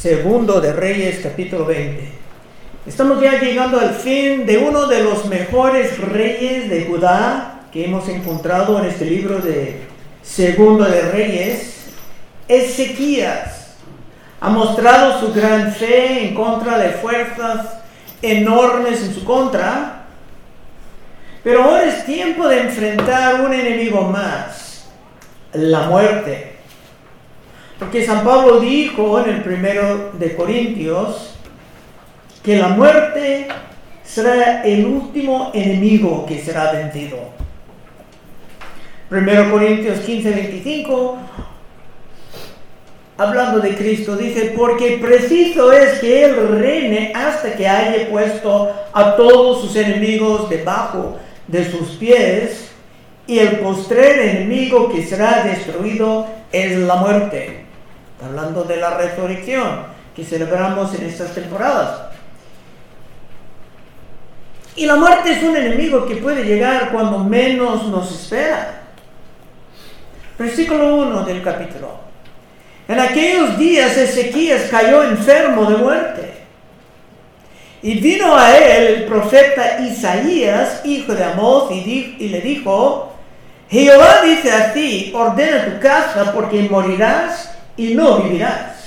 Segundo de Reyes capítulo 20. Estamos ya llegando al fin de uno de los mejores reyes de Judá que hemos encontrado en este libro de Segundo de Reyes, Ezequías. Ha mostrado su gran fe en contra de fuerzas enormes en su contra, pero ahora es tiempo de enfrentar un enemigo más, la muerte. Porque San Pablo dijo en el primero de Corintios que la muerte será el último enemigo que será vencido. Primero Corintios 15, 25, hablando de Cristo, dice, porque preciso es que Él reine hasta que haya puesto a todos sus enemigos debajo de sus pies, y el postrer enemigo que será destruido es la muerte. Hablando de la resurrección que celebramos en estas temporadas. Y la muerte es un enemigo que puede llegar cuando menos nos espera. Versículo 1 del capítulo. En aquellos días Ezequías cayó enfermo de muerte. Y vino a él el profeta Isaías, hijo de Amós, y, y le dijo, Jehová dice a ti, ordena tu casa porque morirás y no vivirás.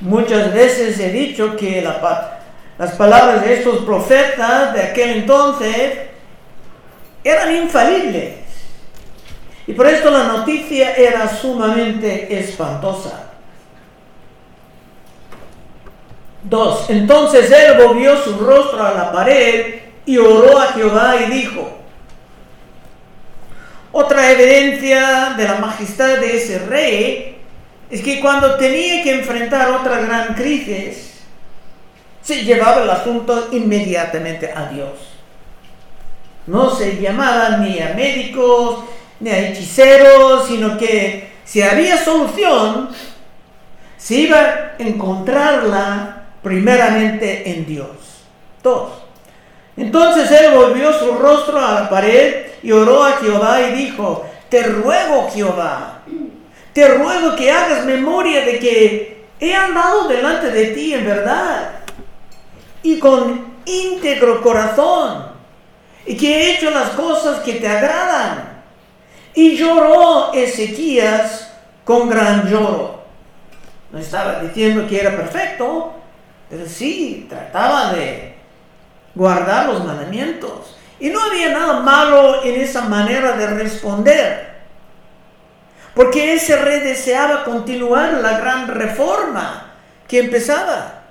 Muchas veces he dicho que las palabras de estos profetas de aquel entonces eran infalibles. Y por esto la noticia era sumamente espantosa. Dos, entonces él volvió su rostro a la pared y oró a Jehová y dijo, otra evidencia de la majestad de ese rey es que cuando tenía que enfrentar otra gran crisis, se llevaba el asunto inmediatamente a Dios. No se llamaba ni a médicos, ni a hechiceros, sino que si había solución, se iba a encontrarla primeramente en Dios. Dos. Entonces él volvió su rostro a la pared y oró a Jehová y dijo, te ruego Jehová, te ruego que hagas memoria de que he andado delante de ti en verdad y con íntegro corazón y que he hecho las cosas que te agradan y lloró Ezequías con gran lloro. No estaba diciendo que era perfecto, pero sí trataba de guardar los mandamientos. Y no había nada malo en esa manera de responder. Porque ese rey deseaba continuar la gran reforma que empezaba.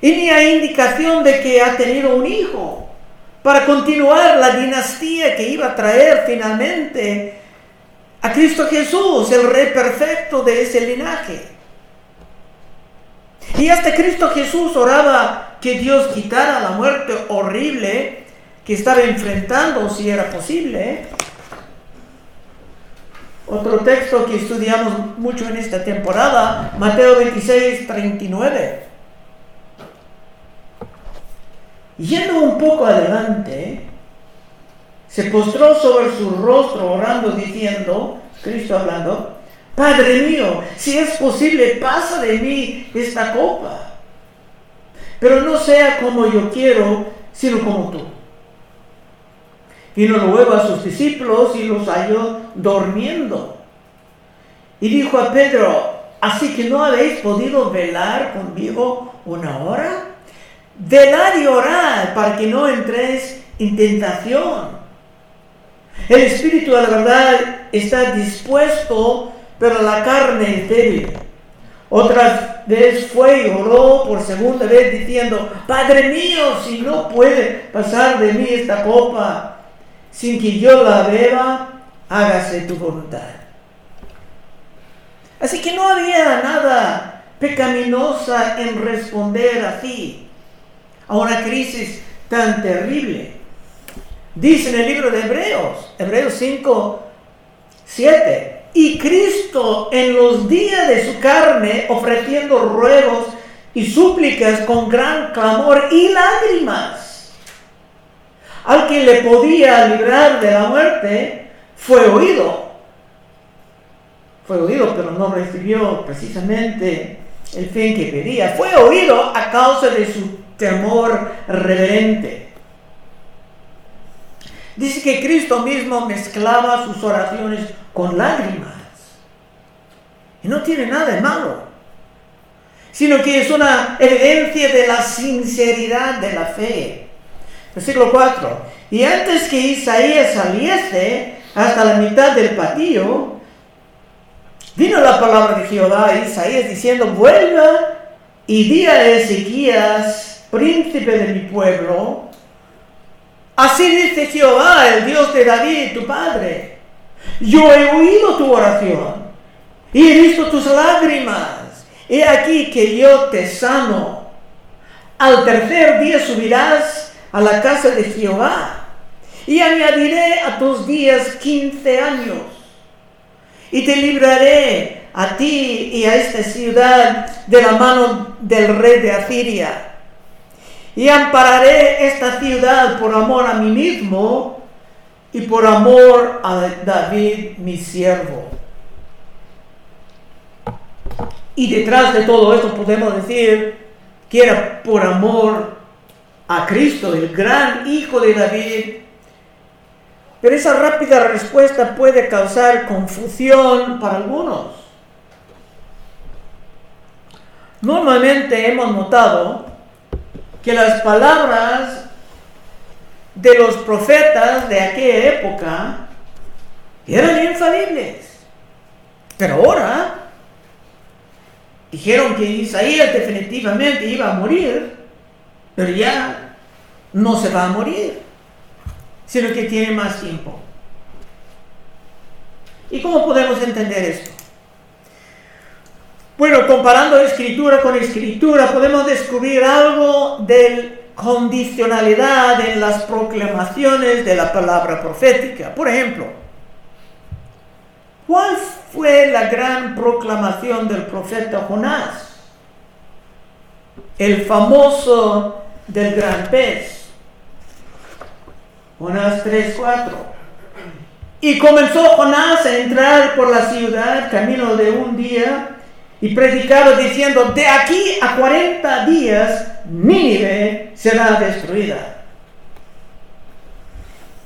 Y ni hay indicación de que ha tenido un hijo para continuar la dinastía que iba a traer finalmente a Cristo Jesús, el rey perfecto de ese linaje. Y hasta Cristo Jesús oraba que Dios quitara la muerte horrible que estaba enfrentando, si era posible. Otro texto que estudiamos mucho en esta temporada, Mateo 26, 39. Yendo un poco adelante, se postró sobre su rostro orando diciendo, Cristo hablando, Padre mío, si es posible, pasa de mí esta copa. Pero no sea como yo quiero, sino como tú. Vino luego a sus discípulos y los halló durmiendo. Y dijo a Pedro, así que no habéis podido velar conmigo una hora velar y orar para que no entres en tentación. El espíritu de la verdad está dispuesto, pero la carne es débil. Otra vez fue y oró por segunda vez diciendo, Padre mío, si no puede pasar de mí esta copa sin que yo la beba, hágase tu voluntad. Así que no había nada pecaminosa en responder así a una crisis tan terrible. Dice en el libro de Hebreos, Hebreos 5, 7, y Cristo en los días de su carne, ofreciendo ruegos y súplicas con gran clamor y lágrimas, al que le podía librar de la muerte, fue oído. fue oído, pero no recibió precisamente el fin que pedía. Fue oído a causa de su temor reverente. Dice que Cristo mismo mezclaba sus oraciones con lágrimas. Y no tiene nada de malo, sino que es una evidencia de la sinceridad de la fe. Versículo 4. Y antes que Isaías saliese hasta la mitad del patio, vino la palabra de Jehová a Isaías diciendo, vuelva y di a Ezequías, príncipe de mi pueblo, así dice Jehová, el Dios de David, tu padre, yo he oído tu oración y he visto tus lágrimas, he aquí que yo te sano. Al tercer día subirás a la casa de Jehová y añadiré a tus días quince años y te libraré a ti y a esta ciudad de la mano del rey de Asiria. Y ampararé esta ciudad por amor a mí mismo y por amor a David mi siervo. Y detrás de todo esto podemos decir que era por amor a Cristo, el gran hijo de David, pero esa rápida respuesta puede causar confusión para algunos. Normalmente hemos notado que las palabras de los profetas de aquella época eran infalibles. Pero ahora dijeron que Isaías definitivamente iba a morir, pero ya no se va a morir sino que tiene más tiempo. ¿Y cómo podemos entender esto? Bueno, comparando escritura con escritura, podemos descubrir algo de condicionalidad en las proclamaciones de la palabra profética. Por ejemplo, ¿cuál fue la gran proclamación del profeta Jonás? El famoso del gran pez. Jonás 3:4. Y comenzó Jonás a entrar por la ciudad camino de un día y predicaba diciendo, de aquí a 40 días Nínive será destruida.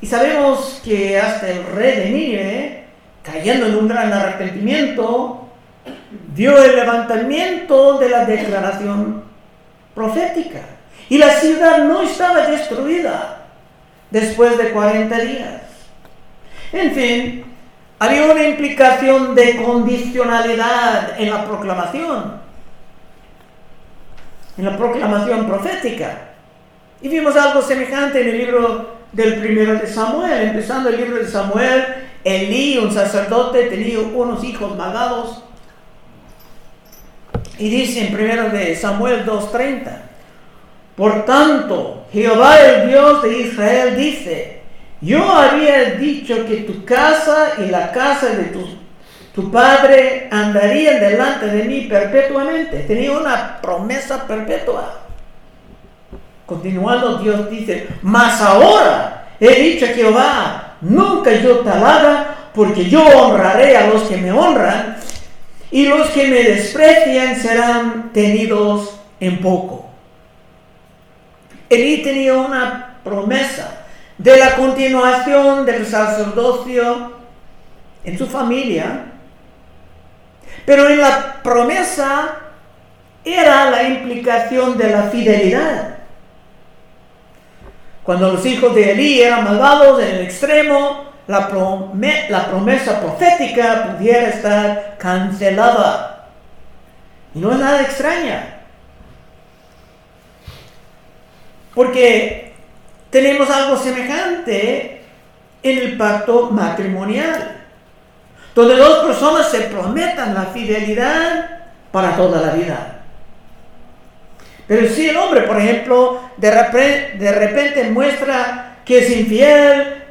Y sabemos que hasta el rey de Nínive, cayendo en un gran arrepentimiento, vio el levantamiento de la declaración profética. Y la ciudad no estaba destruida, después de 40 días. En fin, había una implicación de condicionalidad en la proclamación, en la proclamación profética. Y vimos algo semejante en el libro del primero de Samuel. Empezando el libro de Samuel, Elí, un sacerdote, tenía unos hijos malvados. Y dice en primero de Samuel 2.30, por tanto, Jehová el Dios de Israel dice, yo había dicho que tu casa y la casa de tu, padre andarían delante de mí perpetuamente. Tenía una promesa perpetua. Continuando, Dios dice, mas ahora he dicho a Jehová, nunca yo te porque yo honraré a los que me honran, y los que me desprecian serán tenidos en poco. Elí tenía una promesa de la continuación del sacerdocio en su familia, pero en la promesa era la implicación de la fidelidad. Cuando los hijos de Elí eran malvados en el extremo, la, promesa profética pudiera estar cancelada. Y no es nada extraña. Porque tenemos algo semejante en el pacto matrimonial, donde dos personas se prometan la fidelidad para toda la vida. Pero si el hombre, por ejemplo, de repente, muestra que es infiel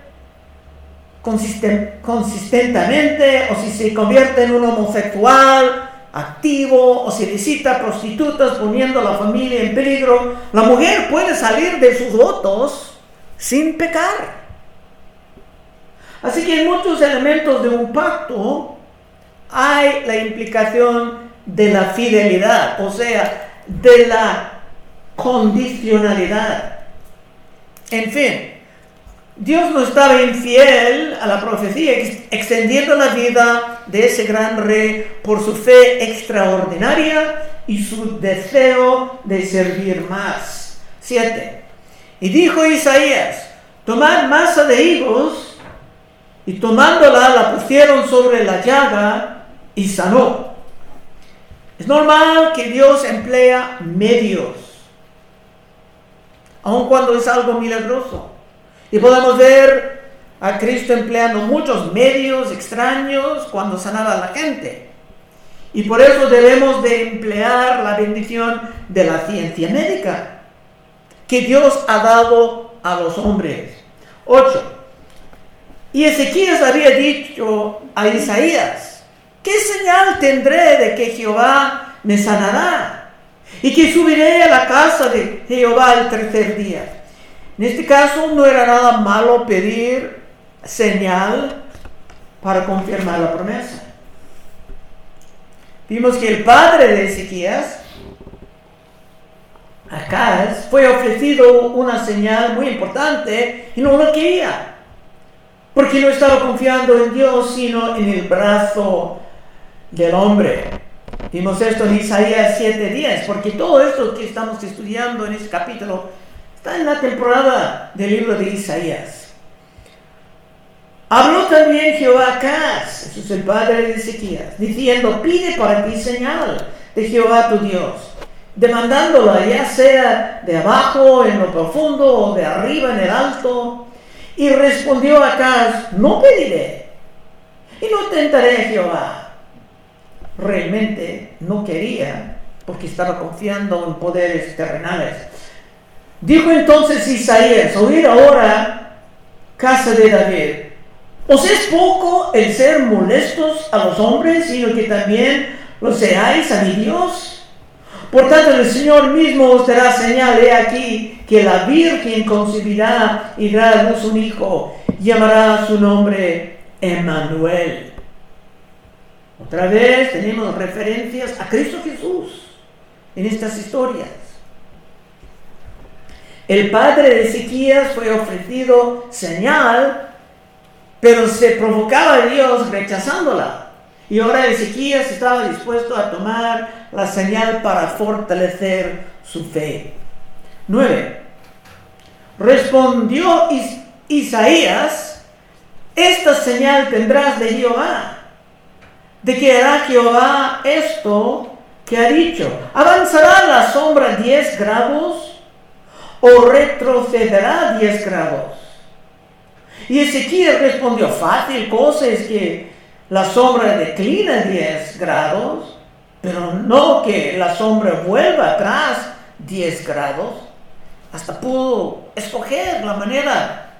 consistentemente, o si se convierte en un homosexual, activo o se visita prostitutas poniendo la familia en peligro, la mujer puede salir de sus votos sin pecar. Así que hay muchos elementos de un pacto hay la implicación de la fidelidad, o sea, de la condicionalidad. En fin, Dios no estaba infiel a la profecía, extendiendo la vida de ese gran rey por su fe extraordinaria y su deseo de servir más. 7. Y dijo Isaías, tomad masa de higos, y tomándola la pusieron sobre la llaga y sanó. Es normal que Dios emplea medios, aun cuando es algo milagroso. Y podemos ver a Cristo empleando muchos medios extraños cuando sanaba a la gente. Y por eso debemos de emplear la bendición de la ciencia médica que Dios ha dado a los hombres. 8. Y Ezequías había dicho a Isaías, ¿qué señal tendré de que Jehová me sanará? Y que subiré a la casa de Jehová el tercer día. En este caso no era nada malo pedir señal para confirmar la promesa. Vimos que el padre de Ezequías, Acaz, fue ofrecido una señal muy importante y no lo quería. Porque no estaba confiando en Dios, sino en el brazo del hombre. Vimos esto en Isaías 7:10, porque todo esto que estamos estudiando en este capítulo Está en la temporada del libro de Isaías. Habló también Jehová a eso es el padre de Ezequías, diciendo, pide para ti señal de Jehová tu Dios, demandándola ya sea de abajo en lo profundo o de arriba en el alto. Y respondió Acaz, no pediré y no tentaré a Jehová. Realmente no quería porque estaba confiando en poderes terrenales. Dijo entonces Isaías, oír ahora, casa de David, ¿os es poco el ser molestos a los hombres, sino que también lo seáis a mi Dios? Por tanto, el Señor mismo os dará señal, he aquí, que la Virgen concebirá y dará a luz un hijo, llamará su nombre Emmanuel. Otra vez tenemos referencias a Cristo Jesús en estas historias. El padre de Ezequías fue ofrecido señal, pero se provocaba a Dios rechazándola. Y ahora Ezequías estaba dispuesto a tomar la señal para fortalecer su fe. 9. Respondió Isaías, esta señal tendrás de Jehová, de que hará Jehová esto que ha dicho. Avanzará la sombra 10 grados o retrocederá 10 grados. Y Ezequiel respondió, fácil cosa es que la sombra declina 10 grados, pero no que la sombra vuelva atrás 10 grados. Hasta pudo escoger la manera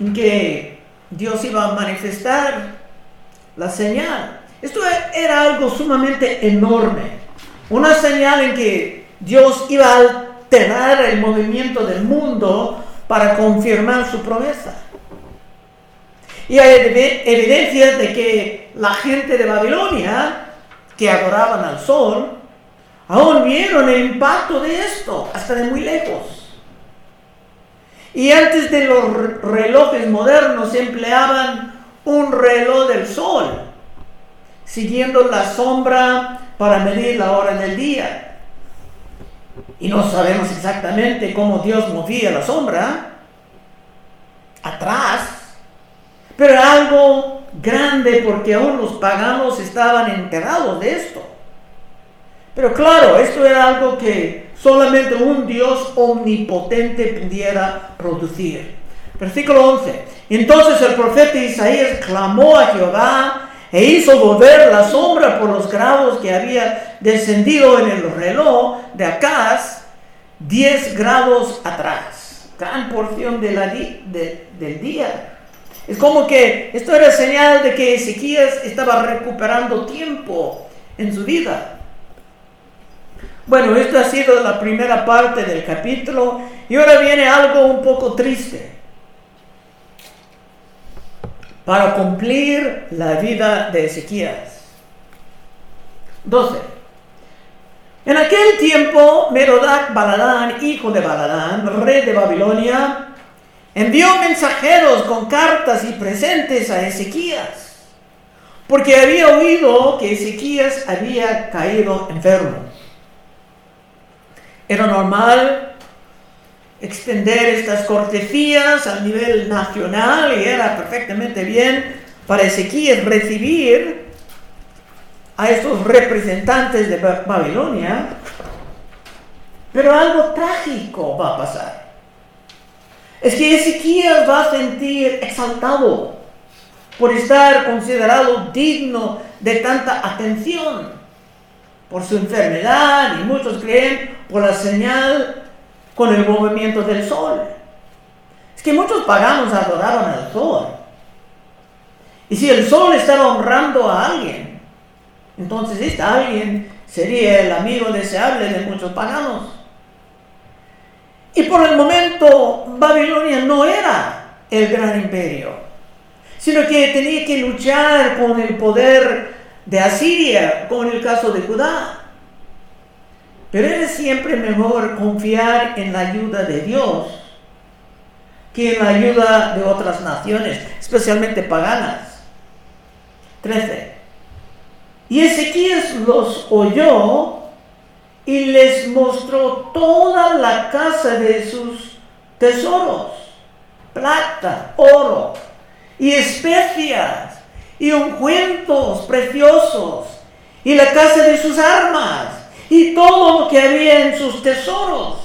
en que Dios iba a manifestar la señal. Esto era algo sumamente enorme. Una señal en que Dios iba a tener el movimiento del mundo para confirmar su promesa. Y hay evidencias de que la gente de Babilonia, que adoraban al sol, aún vieron el impacto de esto, hasta de muy lejos. Y antes de los relojes modernos empleaban un reloj del sol, siguiendo la sombra para medir la hora del día y no sabemos exactamente cómo Dios movía la sombra atrás, pero era algo grande porque aún los paganos estaban enterados de esto. Pero claro, esto era algo que solamente un Dios omnipotente pudiera producir. Versículo 11. Entonces el profeta Isaías clamó a Jehová e hizo volver la sombra por los grados que había descendido en el reloj de Acaz 10 grados atrás, gran porción de la del día. Es como que esto era señal de que Ezequías estaba recuperando tiempo en su vida. Bueno, esto ha sido la primera parte del capítulo y ahora viene algo un poco triste. Para cumplir la vida de Ezequías. 12. En aquel tiempo, Merodac Baladán, hijo de Baladán, rey de Babilonia, envió mensajeros con cartas y presentes a Ezequías, porque había oído que Ezequías había caído enfermo. Era normal extender estas cortesías a nivel nacional y era perfectamente bien para Ezequías recibir a estos representantes de Babilonia, pero algo trágico va a pasar. Es que Ezequías va a sentir exaltado por estar considerado digno de tanta atención por su enfermedad y muchos creen por la señal con el movimiento del sol. Es que muchos paganos adoraban al sol. Y si el sol estaba honrando a alguien, entonces este alguien sería el amigo deseable de muchos paganos. Y por el momento Babilonia no era el gran imperio, sino que tenía que luchar con el poder de Asiria, como en el caso de Judá. Pero era siempre mejor confiar en la ayuda de Dios que en la ayuda de otras naciones, especialmente paganas. 13. Y Ezequías los oyó y les mostró toda la casa de sus tesoros, plata, oro y especias y ungüentos preciosos y la casa de sus armas y todo lo que había en sus tesoros.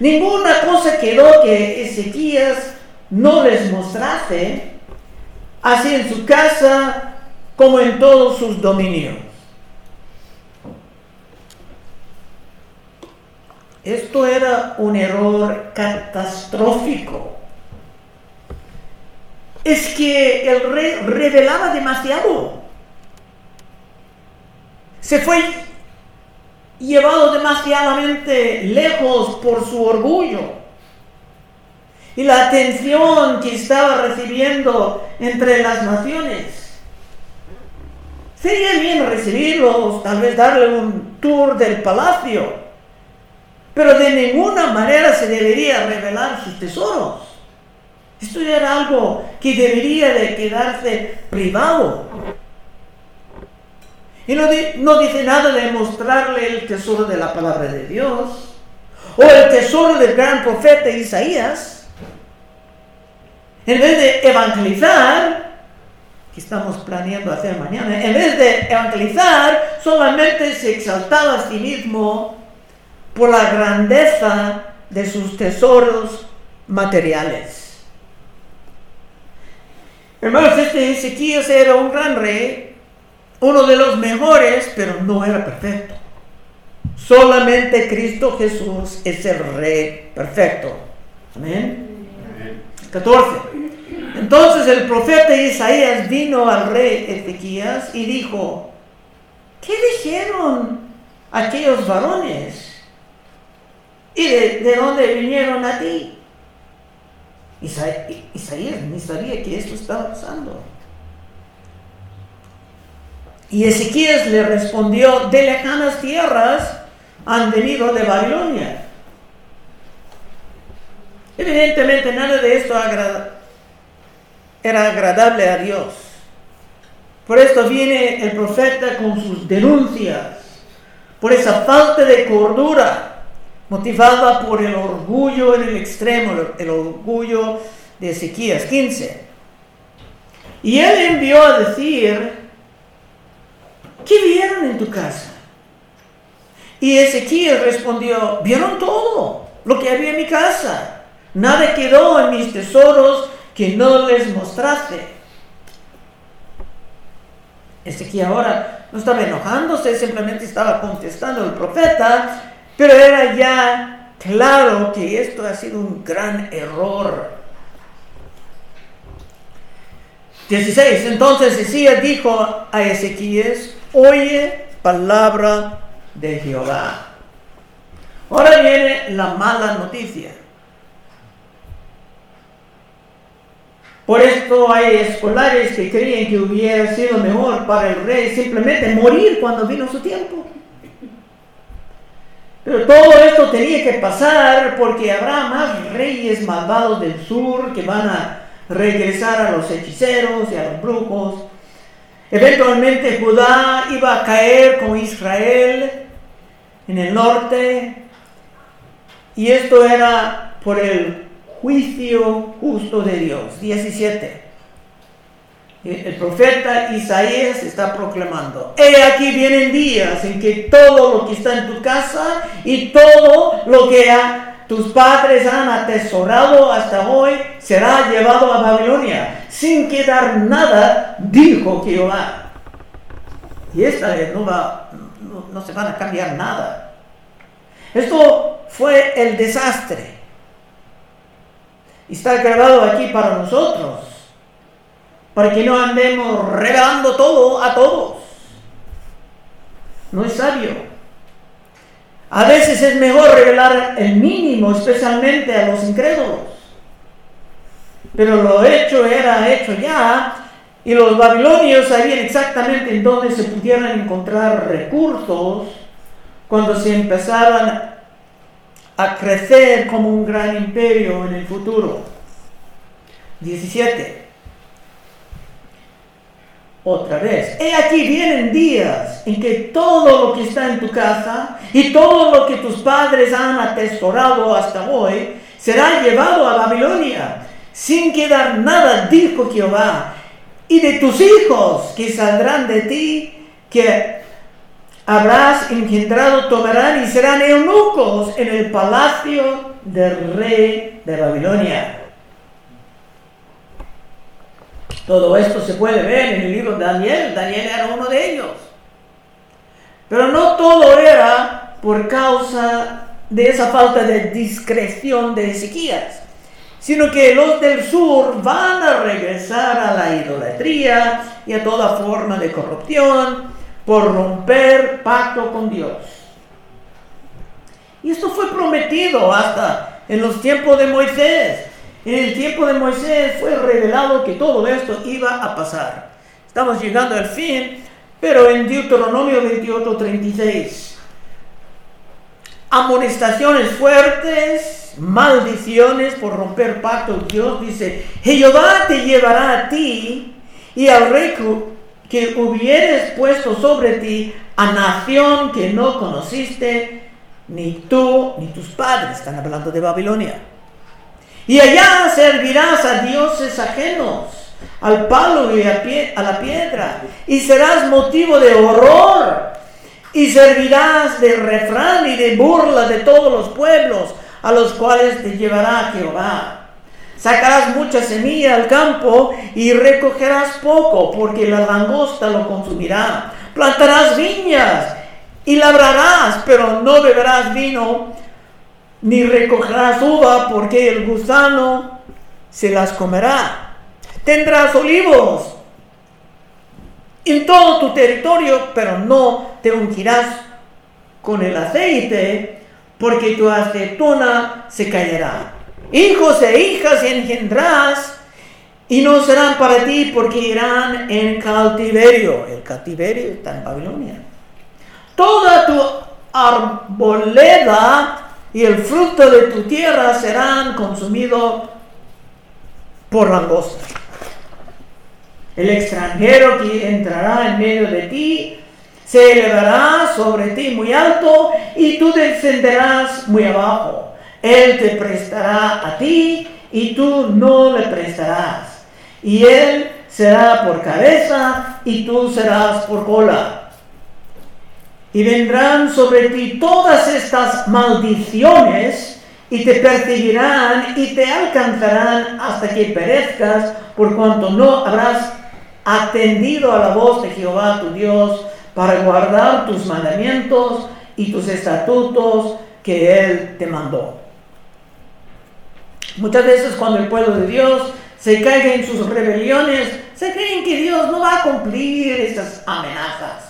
Ninguna cosa quedó que Ezequías no les mostrase, así en su casa como en todos sus dominios. Esto era un error catastrófico. Es que el rey revelaba demasiado. Se fue llevado demasiadamente lejos por su orgullo. Y la atención que estaba recibiendo entre las naciones. Sería bien recibirlos, tal vez darle un tour del palacio, pero de ninguna manera se debería revelar sus tesoros. Esto era algo que debería de quedarse privado. Y no, no, dice nada de mostrarle el tesoro de la palabra de Dios o el tesoro del gran profeta Isaías. En vez de evangelizar, que estamos planeando hacer mañana, en vez de evangelizar, solamente se exaltaba a sí mismo por la grandeza de sus tesoros materiales. Hermanos, este Ezequías era un gran rey, uno de los mejores, pero no era perfecto. Solamente Cristo Jesús es el rey perfecto. Amén. 14. Entonces el profeta Isaías vino al rey Ezequías y dijo, ¿qué dijeron aquellos varones? ¿Y de, dónde vinieron a ti? Isaías ni sabía que esto estaba pasando. Y Ezequías le respondió, de lejanas tierras han venido de Babilonia. Evidentemente nada de esto era agradable a Dios. Por esto viene el profeta con sus denuncias, por esa falta de cordura, motivada por el orgullo en el extremo, el orgullo de Ezequías 15. Y él envió a decir, ¿qué vieron en tu casa? Y Ezequiel respondió, vieron todo lo que había en mi casa. Nada quedó en mis tesoros que no les mostraste. Ezequiel ahora no estaba enojándose, simplemente estaba contestando al profeta, pero era ya claro que esto ha sido un gran error. 16. Entonces Ezequiel dijo a Ezequiel, oye palabra de Jehová. Ahora viene la mala noticia. Por esto hay escolares que creen que hubiera sido mejor para el rey simplemente morir cuando vino su tiempo. Pero todo esto tenía que pasar porque habrá más reyes malvados del sur que van a regresar a los hechiceros y a los brujos. Eventualmente Judá iba a caer con Israel en el norte y esto era por el juicio justo de Dios. 17. El profeta Isaías está proclamando, he aquí vienen días en que todo lo que está en tu casa y todo lo que tus padres han atesorado hasta hoy será llevado a Babilonia, sin quedar nada, dijo Jehová. Y esta no, va, no se van a cambiar nada. Esto fue el desastre. Y está grabado aquí para nosotros, para que no andemos regalando todo a todos. No es sabio. A veces es mejor revelar el mínimo, especialmente a los incrédulos. Pero lo hecho era hecho ya, y los babilonios sabían exactamente en dónde se pudieran encontrar recursos cuando se empezaban a crecer como un gran imperio en el futuro. 17. Otra vez, he aquí vienen días en que todo lo que está en tu casa y todo lo que tus padres han atesorado hasta hoy será llevado a Babilonia, sin quedar nada, dijo Jehová, y de tus hijos que saldrán de ti, que habrás engendrado, tomarán y serán eunucos en el palacio del rey de Babilonia. Todo esto se puede ver en el libro de Daniel. Daniel era uno de ellos. Pero no todo era por causa de esa falta de discreción de Ezequías, sino que los del sur van a regresar a la idolatría y a toda forma de corrupción por romper pacto con Dios. Y esto fue prometido hasta en los tiempos de Moisés. En el tiempo de Moisés fue revelado que todo esto iba a pasar. Estamos llegando al fin, pero en Deuteronomio 28, 36. Amonestaciones fuertes, maldiciones por romper pacto. Dios dice, Jehová te llevará a ti y al rey que hubieres puesto sobre ti a nación que no conociste, ni tú ni tus padres, están hablando de Babilonia. Y allá servirás a dioses ajenos, al palo y a, la piedra, y serás motivo de horror, y servirás de refrán y de burla de todos los pueblos a los cuales te llevará Jehová. Sacarás mucha semilla al campo y recogerás poco, porque la langosta lo consumirá. Plantarás viñas y labrarás, pero no beberás vino, ni recogerás uva, porque el gusano se las comerá. Tendrás olivos en todo tu territorio, pero no te ungirás con el aceite, porque tu aceituna se caerá. Hijos e hijas engendrás y no serán para ti porque irán en cautiverio. El cautiverio está en Babilonia. Toda tu arboleda y el fruto de tu tierra serán consumidos por langosta. El extranjero que entrará en medio de ti se elevará sobre ti muy alto y tú descenderás muy abajo. Él te prestará a ti y tú no le prestarás. Y Él será por cabeza y tú serás por cola. Y vendrán sobre ti todas estas maldiciones y te perseguirán y te alcanzarán hasta que perezcas por cuanto no habrás atendido a la voz de Jehová tu Dios para guardar tus mandamientos y tus estatutos que Él te mandó. Muchas veces cuando el pueblo de Dios se caiga en sus rebeliones, se creen que Dios no va a cumplir estas amenazas.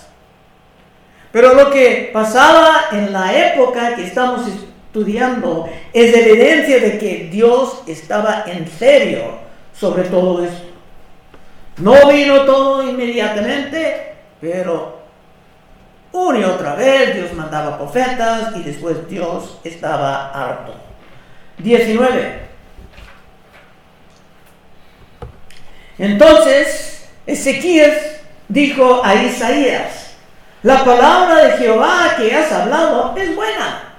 Pero lo que pasaba en la época que estamos estudiando es evidencia de que Dios estaba en serio sobre todo esto. No vino todo inmediatamente, pero una y otra vez Dios mandaba profetas y después Dios estaba harto. 19. Entonces Ezequías dijo a Isaías, la palabra de Jehová que has hablado es buena.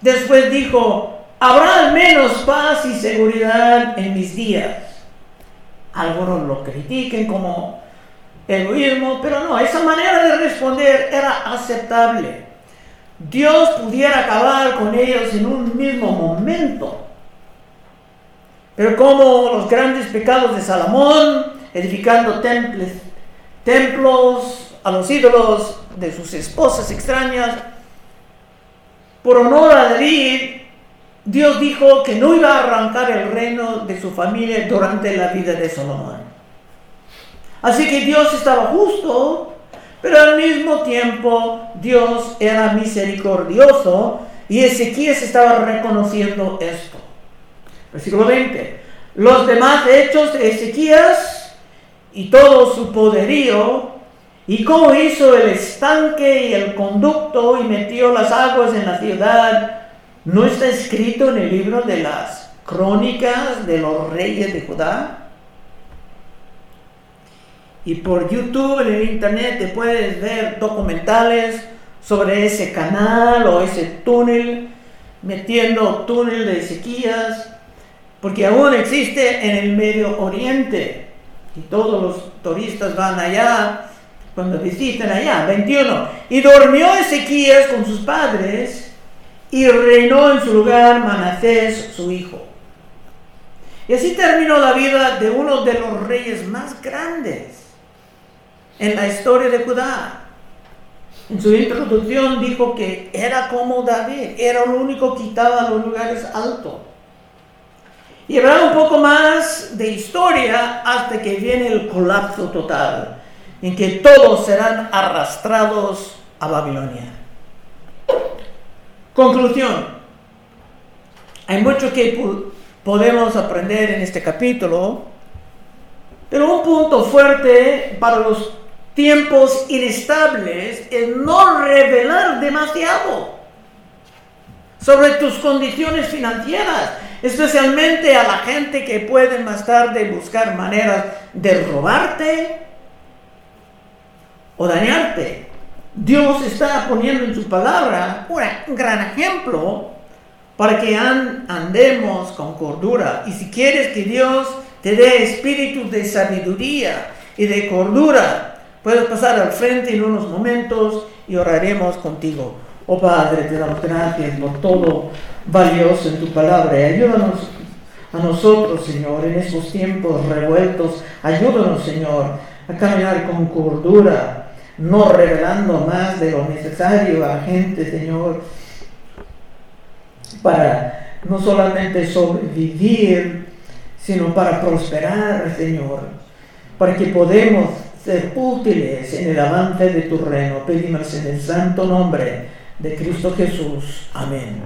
Después dijo, habrá al menos paz y seguridad en mis días. Algunos lo critiquen como egoísmo, pero no, esa manera de responder era aceptable. Dios pudiera acabar con ellos en un mismo momento. Pero como los grandes pecados de Salomón, edificando templos, templos a los ídolos de sus esposas extrañas, por honor a David, Dios dijo que no iba a arrancar el reino de su familia durante la vida de Salomón. Así que Dios estaba justo, pero al mismo tiempo Dios era misericordioso y Ezequías estaba reconociendo esto. Versículo 20. Los demás hechos de Ezequías y todo su poderío y cómo hizo el estanque y el conducto y metió las aguas en la ciudad ¿No está escrito en el libro de las crónicas de los reyes de Judá? Y por YouTube, en el internet, te puedes ver documentales sobre ese canal o ese túnel, metiendo túnel de Ezequías, porque aún existe en el Medio Oriente. Y todos los turistas van allá cuando visitan allá. 21. Y durmió Ezequías con sus padres y reinó en su lugar Manasés, su hijo. Y así terminó la vida de uno de los reyes más grandes en la historia de Judá. En su introducción dijo que era como David, era el único que quitaba los lugares altos. Y habrá un poco más de historia hasta que viene el colapso total, en que todos serán arrastrados a Babilonia. Conclusión. Hay mucho que podemos aprender en este capítulo, pero un punto fuerte para los tiempos inestables es no revelar demasiado sobre tus condiciones financieras, especialmente a la gente que puede más tarde buscar maneras de robarte o dañarte. Dios está poniendo en su palabra un gran ejemplo para que andemos con cordura. Y si quieres que Dios te dé espíritu de sabiduría y de cordura, puedes pasar al frente en unos momentos y oraremos contigo. Oh Padre, te damos gracias por todo valioso en tu palabra ayúdanos a nosotros, Señor, en estos tiempos revueltos. Ayúdanos, Señor, a caminar con cordura no revelando más de lo necesario a la gente, Señor, para no solamente sobrevivir, sino para prosperar, Señor, para que podamos ser útiles en el avance de tu reino. Pedimos en el santo nombre de Cristo Jesús. Amén.